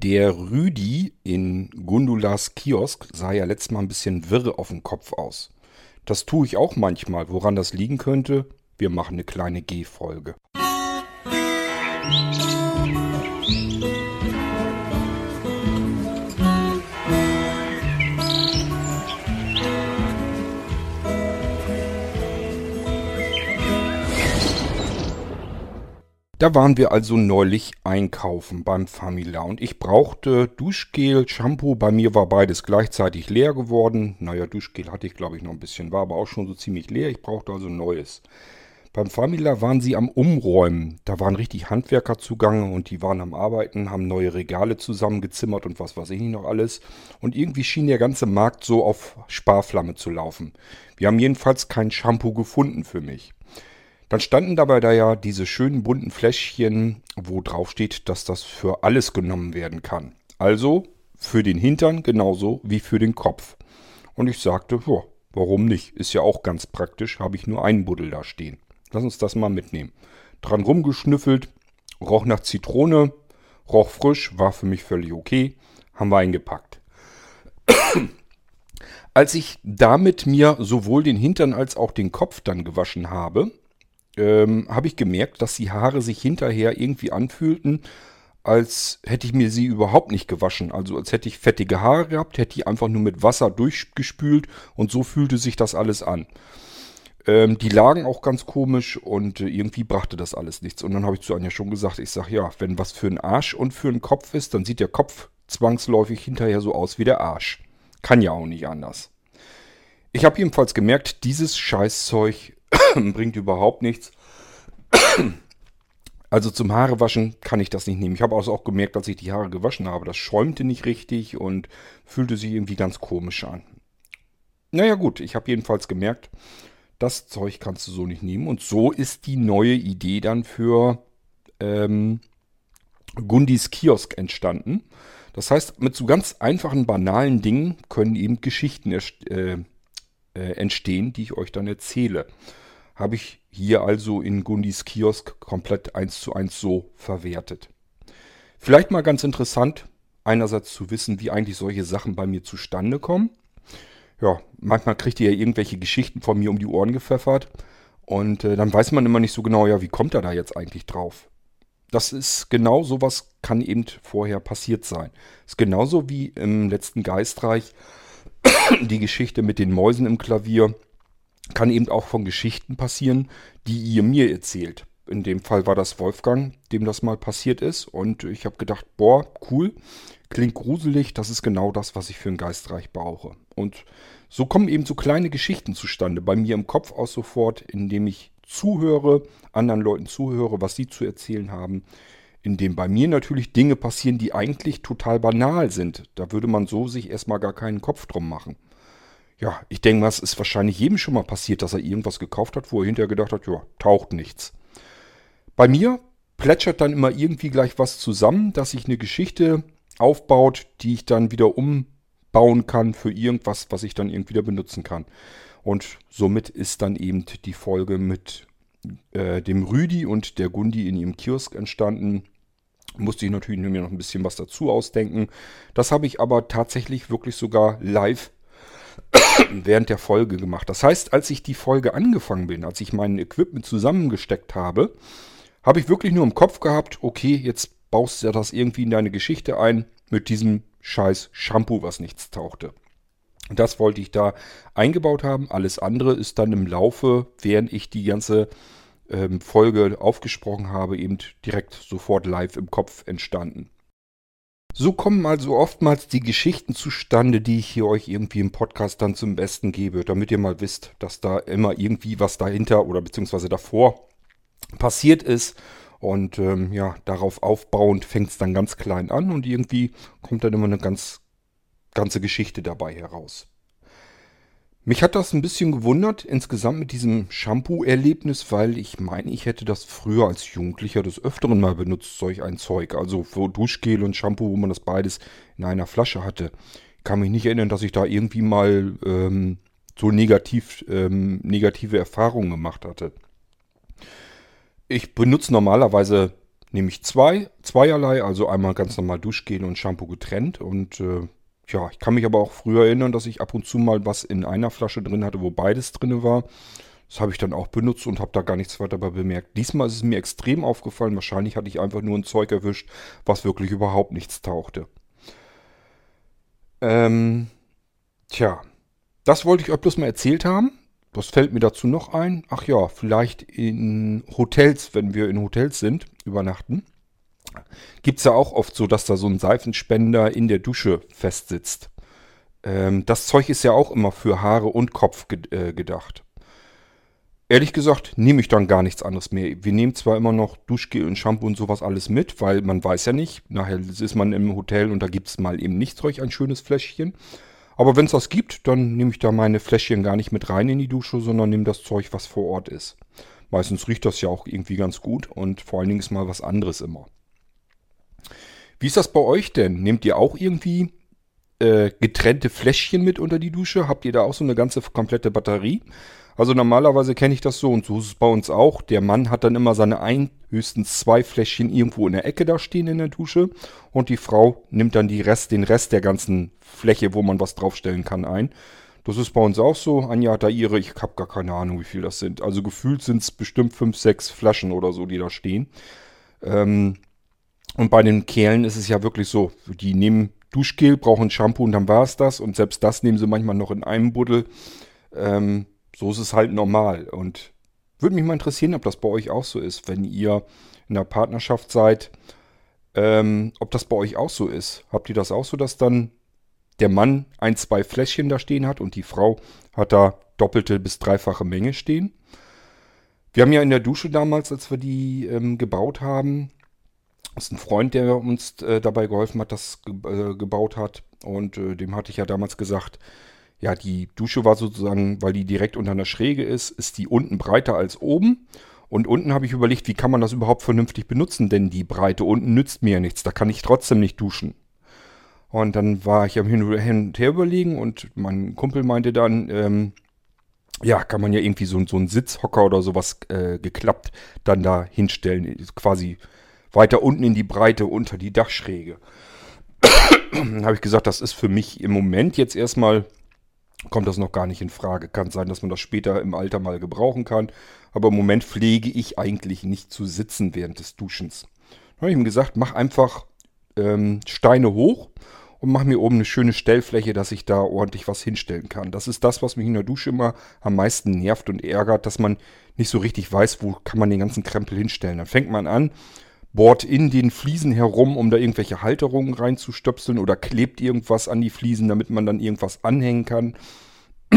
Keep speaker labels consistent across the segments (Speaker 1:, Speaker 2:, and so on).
Speaker 1: Der Rüdi in Gundulas Kiosk sah ja letztes Mal ein bisschen wirre auf dem Kopf aus. Das tue ich auch manchmal. Woran das liegen könnte? Wir machen eine kleine G-Folge. Da waren wir also neulich einkaufen beim Famila und ich brauchte Duschgel, Shampoo. Bei mir war beides gleichzeitig leer geworden. Naja, Duschgel hatte ich glaube ich noch ein bisschen, war aber auch schon so ziemlich leer. Ich brauchte also Neues. Beim Famila waren sie am Umräumen. Da waren richtig Handwerker zugange und die waren am Arbeiten, haben neue Regale zusammengezimmert und was weiß ich nicht noch alles. Und irgendwie schien der ganze Markt so auf Sparflamme zu laufen. Wir haben jedenfalls kein Shampoo gefunden für mich. Dann standen dabei da ja diese schönen bunten Fläschchen, wo drauf steht, dass das für alles genommen werden kann. Also für den Hintern genauso wie für den Kopf. Und ich sagte, boah, warum nicht? Ist ja auch ganz praktisch, habe ich nur einen Buddel da stehen. Lass uns das mal mitnehmen. Dran rumgeschnüffelt, roch nach Zitrone, roch frisch, war für mich völlig okay, haben wir eingepackt. Als ich damit mir sowohl den Hintern als auch den Kopf dann gewaschen habe, ähm, habe ich gemerkt, dass die Haare sich hinterher irgendwie anfühlten, als hätte ich mir sie überhaupt nicht gewaschen. Also als hätte ich fettige Haare gehabt, hätte ich einfach nur mit Wasser durchgespült und so fühlte sich das alles an. Ähm, die lagen auch ganz komisch und äh, irgendwie brachte das alles nichts. Und dann habe ich zu Anja schon gesagt, ich sage ja, wenn was für einen Arsch und für einen Kopf ist, dann sieht der Kopf zwangsläufig hinterher so aus wie der Arsch. Kann ja auch nicht anders. Ich habe jedenfalls gemerkt, dieses Scheißzeug bringt überhaupt nichts. Also zum Haarewaschen kann ich das nicht nehmen. Ich habe also auch gemerkt, als ich die Haare gewaschen habe, das schäumte nicht richtig und fühlte sich irgendwie ganz komisch an. Naja gut, ich habe jedenfalls gemerkt, das Zeug kannst du so nicht nehmen. Und so ist die neue Idee dann für ähm, Gundis Kiosk entstanden. Das heißt, mit so ganz einfachen, banalen Dingen können eben Geschichten äh, äh, entstehen, die ich euch dann erzähle. Habe ich hier also in Gundis Kiosk komplett eins zu eins so verwertet. Vielleicht mal ganz interessant, einerseits zu wissen, wie eigentlich solche Sachen bei mir zustande kommen. Ja, manchmal kriegt ihr ja irgendwelche Geschichten von mir um die Ohren gepfeffert. Und äh, dann weiß man immer nicht so genau, ja, wie kommt er da jetzt eigentlich drauf? Das ist genau sowas kann eben vorher passiert sein. Ist genauso wie im letzten Geistreich die Geschichte mit den Mäusen im Klavier kann eben auch von Geschichten passieren, die ihr mir erzählt. In dem Fall war das Wolfgang, dem das mal passiert ist. Und ich habe gedacht, boah, cool, klingt gruselig, das ist genau das, was ich für ein Geistreich brauche. Und so kommen eben so kleine Geschichten zustande, bei mir im Kopf aus sofort, indem ich zuhöre, anderen Leuten zuhöre, was sie zu erzählen haben, indem bei mir natürlich Dinge passieren, die eigentlich total banal sind. Da würde man so sich erstmal gar keinen Kopf drum machen. Ja, ich denke mal, es ist wahrscheinlich jedem schon mal passiert, dass er irgendwas gekauft hat, wo er hinterher gedacht hat, ja, taucht nichts. Bei mir plätschert dann immer irgendwie gleich was zusammen, dass sich eine Geschichte aufbaut, die ich dann wieder umbauen kann für irgendwas, was ich dann irgendwie wieder benutzen kann. Und somit ist dann eben die Folge mit äh, dem Rüdi und der Gundi in ihrem Kiosk entstanden. Musste ich natürlich mir noch ein bisschen was dazu ausdenken. Das habe ich aber tatsächlich wirklich sogar live während der Folge gemacht. Das heißt, als ich die Folge angefangen bin, als ich mein Equipment zusammengesteckt habe, habe ich wirklich nur im Kopf gehabt, okay, jetzt baust du das irgendwie in deine Geschichte ein mit diesem scheiß Shampoo, was nichts tauchte. Das wollte ich da eingebaut haben. Alles andere ist dann im Laufe, während ich die ganze ähm, Folge aufgesprochen habe, eben direkt sofort live im Kopf entstanden. So kommen also oftmals die Geschichten zustande, die ich hier euch irgendwie im Podcast dann zum Besten gebe, damit ihr mal wisst, dass da immer irgendwie was dahinter oder beziehungsweise davor passiert ist. Und ähm, ja, darauf aufbauend fängt es dann ganz klein an und irgendwie kommt dann immer eine ganz ganze Geschichte dabei heraus. Mich hat das ein bisschen gewundert, insgesamt mit diesem Shampoo-Erlebnis, weil ich meine, ich hätte das früher als Jugendlicher des Öfteren mal benutzt, solch ein Zeug. Also für Duschgel und Shampoo, wo man das beides in einer Flasche hatte. Ich kann mich nicht erinnern, dass ich da irgendwie mal ähm, so negativ, ähm, negative Erfahrungen gemacht hatte. Ich benutze normalerweise nehme ich zwei, zweierlei, also einmal ganz normal Duschgel und Shampoo getrennt. Und äh, ja, ich kann mich aber auch früher erinnern, dass ich ab und zu mal was in einer Flasche drin hatte, wo beides drin war. Das habe ich dann auch benutzt und habe da gar nichts weiter dabei bemerkt. Diesmal ist es mir extrem aufgefallen. Wahrscheinlich hatte ich einfach nur ein Zeug erwischt, was wirklich überhaupt nichts tauchte. Ähm, tja, das wollte ich euch bloß mal erzählt haben. Was fällt mir dazu noch ein? Ach ja, vielleicht in Hotels, wenn wir in Hotels sind, übernachten. Gibt es ja auch oft so, dass da so ein Seifenspender in der Dusche festsitzt. Ähm, das Zeug ist ja auch immer für Haare und Kopf ge äh, gedacht. Ehrlich gesagt nehme ich dann gar nichts anderes mehr. Wir nehmen zwar immer noch Duschgel und Shampoo und sowas alles mit, weil man weiß ja nicht. Nachher ist man im Hotel und da gibt es mal eben nicht solch ein schönes Fläschchen. Aber wenn es das gibt, dann nehme ich da meine Fläschchen gar nicht mit rein in die Dusche, sondern nehme das Zeug, was vor Ort ist. Meistens riecht das ja auch irgendwie ganz gut und vor allen Dingen ist mal was anderes immer. Wie ist das bei euch denn? Nehmt ihr auch irgendwie äh, getrennte Fläschchen mit unter die Dusche? Habt ihr da auch so eine ganze komplette Batterie? Also normalerweise kenne ich das so und so ist es bei uns auch. Der Mann hat dann immer seine ein, höchstens zwei Fläschchen irgendwo in der Ecke da stehen in der Dusche und die Frau nimmt dann die Rest, den Rest der ganzen Fläche, wo man was draufstellen kann, ein. Das ist bei uns auch so. Anja hat da ihre, ich habe gar keine Ahnung, wie viel das sind. Also gefühlt sind es bestimmt fünf, sechs Flaschen oder so, die da stehen. Ähm, und bei den Kerlen ist es ja wirklich so, die nehmen Duschgel, brauchen Shampoo und dann war es das. Und selbst das nehmen sie manchmal noch in einem Buddel. Ähm, so ist es halt normal. Und würde mich mal interessieren, ob das bei euch auch so ist, wenn ihr in einer Partnerschaft seid, ähm, ob das bei euch auch so ist. Habt ihr das auch so, dass dann der Mann ein, zwei Fläschchen da stehen hat und die Frau hat da doppelte bis dreifache Menge stehen? Wir haben ja in der Dusche damals, als wir die ähm, gebaut haben, ist ein Freund, der uns äh, dabei geholfen hat, das ge äh, gebaut hat. Und äh, dem hatte ich ja damals gesagt, ja, die Dusche war sozusagen, weil die direkt unter einer Schräge ist, ist die unten breiter als oben. Und unten habe ich überlegt, wie kann man das überhaupt vernünftig benutzen, denn die Breite unten nützt mir ja nichts, da kann ich trotzdem nicht duschen. Und dann war ich am Hin und Her überlegen und mein Kumpel meinte dann, ähm, ja, kann man ja irgendwie so, so einen Sitzhocker oder sowas äh, geklappt dann da hinstellen, quasi weiter unten in die Breite unter die Dachschräge. dann habe ich gesagt, das ist für mich im Moment jetzt erstmal kommt das noch gar nicht in Frage. Kann sein, dass man das später im Alter mal gebrauchen kann. Aber im Moment pflege ich eigentlich nicht zu sitzen während des Duschens. Da habe ich ihm gesagt, mach einfach ähm, Steine hoch und mach mir oben eine schöne Stellfläche, dass ich da ordentlich was hinstellen kann. Das ist das, was mich in der Dusche immer am meisten nervt und ärgert, dass man nicht so richtig weiß, wo kann man den ganzen Krempel hinstellen. Dann fängt man an, bohrt in den Fliesen herum, um da irgendwelche Halterungen reinzustöpseln oder klebt irgendwas an die Fliesen, damit man dann irgendwas anhängen kann.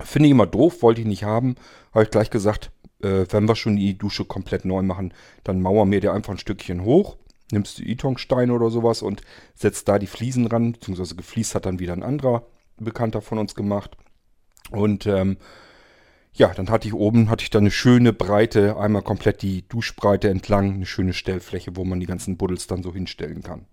Speaker 1: Finde ich immer doof, wollte ich nicht haben. Habe ich gleich gesagt, äh, wenn wir schon die Dusche komplett neu machen, dann mauern wir dir einfach ein Stückchen hoch, nimmst du Itongsteine oder sowas und setzt da die Fliesen ran, beziehungsweise gefliest hat dann wieder ein anderer Bekannter von uns gemacht. Und ähm, ja, dann hatte ich oben, hatte ich da eine schöne Breite, einmal komplett die Duschbreite entlang, eine schöne Stellfläche, wo man die ganzen Buddels dann so hinstellen kann.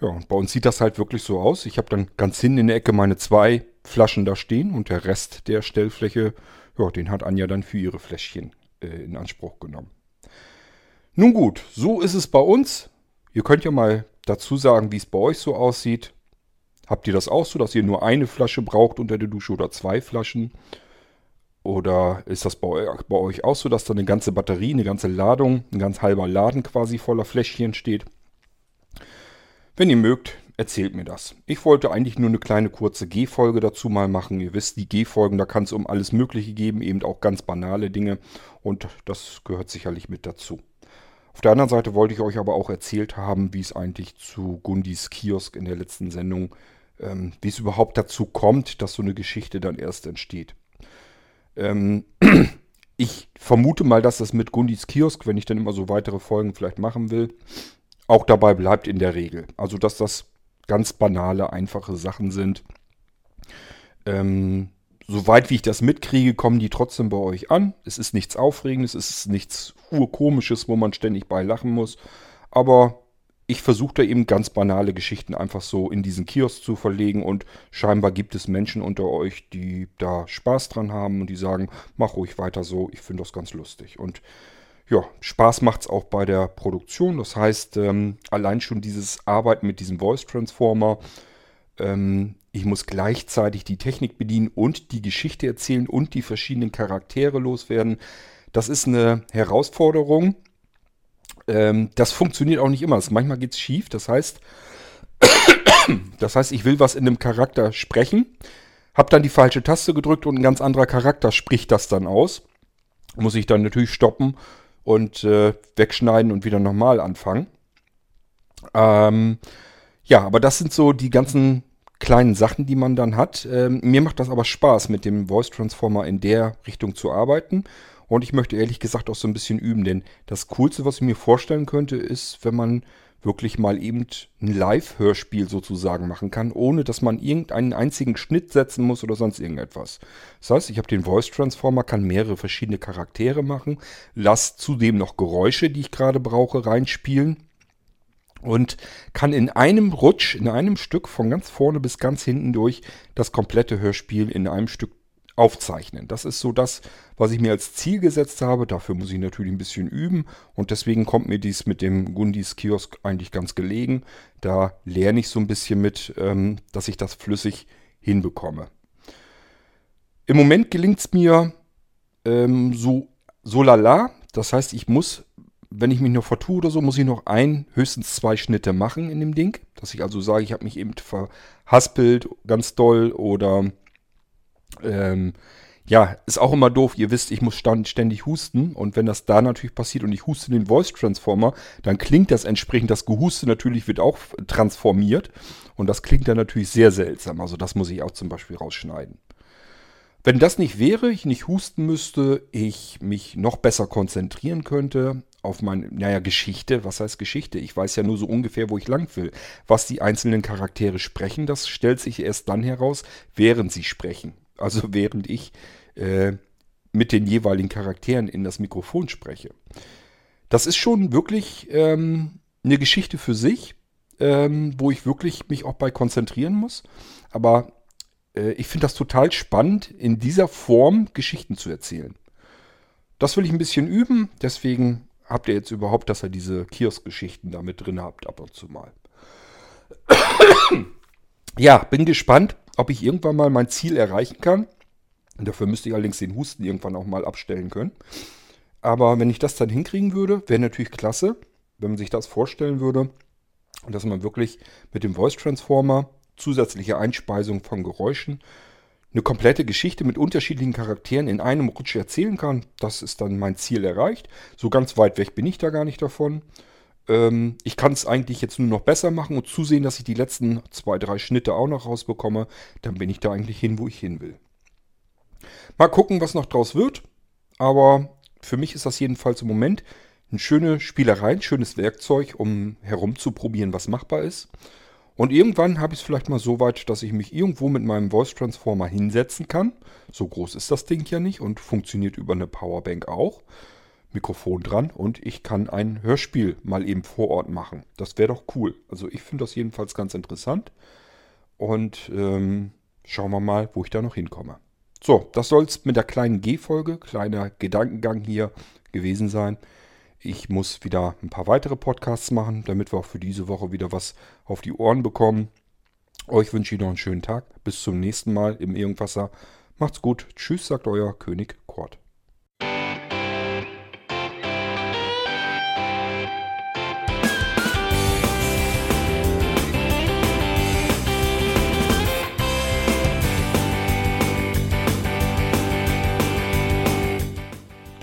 Speaker 1: Ja, und bei uns sieht das halt wirklich so aus. Ich habe dann ganz hinten in der Ecke meine zwei Flaschen da stehen und der Rest der Stellfläche, ja, den hat Anja dann für ihre Fläschchen äh, in Anspruch genommen. Nun gut, so ist es bei uns. Ihr könnt ja mal dazu sagen, wie es bei euch so aussieht. Habt ihr das auch so, dass ihr nur eine Flasche braucht unter der Dusche oder zwei Flaschen? Oder ist das bei, bei euch auch so, dass da eine ganze Batterie, eine ganze Ladung, ein ganz halber Laden quasi voller Fläschchen steht? Wenn ihr mögt, erzählt mir das. Ich wollte eigentlich nur eine kleine kurze G-Folge dazu mal machen. Ihr wisst, die G-Folgen, da kann es um alles Mögliche geben, eben auch ganz banale Dinge. Und das gehört sicherlich mit dazu. Auf der anderen Seite wollte ich euch aber auch erzählt haben, wie es eigentlich zu Gundis Kiosk in der letzten Sendung, ähm, wie es überhaupt dazu kommt, dass so eine Geschichte dann erst entsteht. Ähm, ich vermute mal, dass das mit Gundis Kiosk, wenn ich dann immer so weitere Folgen vielleicht machen will, auch dabei bleibt in der Regel. Also, dass das ganz banale, einfache Sachen sind. Ähm, soweit wie ich das mitkriege, kommen die trotzdem bei euch an. Es ist nichts Aufregendes, es ist nichts Urkomisches, wo man ständig bei lachen muss. Aber ich versuche da eben ganz banale Geschichten einfach so in diesen Kiosk zu verlegen und scheinbar gibt es Menschen unter euch, die da Spaß dran haben und die sagen, mach ruhig weiter so, ich finde das ganz lustig. Und ja, Spaß macht es auch bei der Produktion. Das heißt, ähm, allein schon dieses Arbeiten mit diesem Voice Transformer, ähm, ich muss gleichzeitig die Technik bedienen und die Geschichte erzählen und die verschiedenen Charaktere loswerden. Das ist eine Herausforderung. Ähm, das funktioniert auch nicht immer. manchmal geht es schief. Das heißt, das heißt, ich will was in einem Charakter sprechen, habe dann die falsche Taste gedrückt und ein ganz anderer Charakter spricht das dann aus. Muss ich dann natürlich stoppen und äh, wegschneiden und wieder nochmal anfangen. Ähm, ja, aber das sind so die ganzen kleinen Sachen, die man dann hat. Ähm, mir macht das aber Spaß, mit dem Voice Transformer in der Richtung zu arbeiten. Und ich möchte ehrlich gesagt auch so ein bisschen üben, denn das Coolste, was ich mir vorstellen könnte, ist, wenn man wirklich mal eben ein Live-Hörspiel sozusagen machen kann, ohne dass man irgendeinen einzigen Schnitt setzen muss oder sonst irgendetwas. Das heißt, ich habe den Voice Transformer, kann mehrere verschiedene Charaktere machen, lasse zudem noch Geräusche, die ich gerade brauche, reinspielen und kann in einem Rutsch, in einem Stück von ganz vorne bis ganz hinten durch das komplette Hörspiel in einem Stück aufzeichnen. Das ist so das, was ich mir als Ziel gesetzt habe. Dafür muss ich natürlich ein bisschen üben und deswegen kommt mir dies mit dem Gundis Kiosk eigentlich ganz gelegen. Da lerne ich so ein bisschen mit, ähm, dass ich das flüssig hinbekomme. Im Moment gelingt es mir ähm, so, so lala. Das heißt, ich muss, wenn ich mich noch vertue oder so, muss ich noch ein, höchstens zwei Schnitte machen in dem Ding. Dass ich also sage, ich habe mich eben verhaspelt, ganz doll oder ähm, ja, ist auch immer doof. Ihr wisst, ich muss ständig husten. Und wenn das da natürlich passiert und ich huste den Voice Transformer, dann klingt das entsprechend, das Gehuste natürlich wird auch transformiert. Und das klingt dann natürlich sehr seltsam. Also das muss ich auch zum Beispiel rausschneiden. Wenn das nicht wäre, ich nicht husten müsste, ich mich noch besser konzentrieren könnte auf meine, naja, Geschichte. Was heißt Geschichte? Ich weiß ja nur so ungefähr, wo ich lang will. Was die einzelnen Charaktere sprechen, das stellt sich erst dann heraus, während sie sprechen. Also während ich äh, mit den jeweiligen Charakteren in das Mikrofon spreche. Das ist schon wirklich ähm, eine Geschichte für sich, ähm, wo ich wirklich mich auch bei konzentrieren muss. Aber äh, ich finde das total spannend, in dieser Form Geschichten zu erzählen. Das will ich ein bisschen üben, deswegen habt ihr jetzt überhaupt, dass ihr diese Kiosk-Geschichten da mit drin habt, ab und zu mal. ja, bin gespannt ob ich irgendwann mal mein Ziel erreichen kann. Dafür müsste ich allerdings den Husten irgendwann auch mal abstellen können. Aber wenn ich das dann hinkriegen würde, wäre natürlich klasse, wenn man sich das vorstellen würde, dass man wirklich mit dem Voice Transformer zusätzliche Einspeisung von Geräuschen eine komplette Geschichte mit unterschiedlichen Charakteren in einem Rutsch erzählen kann. Das ist dann mein Ziel erreicht. So ganz weit weg bin ich da gar nicht davon. Ähm, ich kann es eigentlich jetzt nur noch besser machen und zusehen, dass ich die letzten zwei, drei Schnitte auch noch rausbekomme. Dann bin ich da eigentlich hin, wo ich hin will. Mal gucken, was noch draus wird. Aber für mich ist das jedenfalls im Moment eine schöne Spielerei, ein schönes Werkzeug, um herumzuprobieren, was machbar ist. Und irgendwann habe ich es vielleicht mal so weit, dass ich mich irgendwo mit meinem Voice Transformer hinsetzen kann. So groß ist das Ding ja nicht und funktioniert über eine Powerbank auch. Mikrofon dran und ich kann ein Hörspiel mal eben vor Ort machen. Das wäre doch cool. Also ich finde das jedenfalls ganz interessant. Und ähm, schauen wir mal, wo ich da noch hinkomme. So, das soll es mit der kleinen G-Folge, kleiner Gedankengang hier gewesen sein. Ich muss wieder ein paar weitere Podcasts machen, damit wir auch für diese Woche wieder was auf die Ohren bekommen. Euch wünsche ich noch einen schönen Tag. Bis zum nächsten Mal im Irgendwasser. Macht's gut. Tschüss, sagt euer König Kort.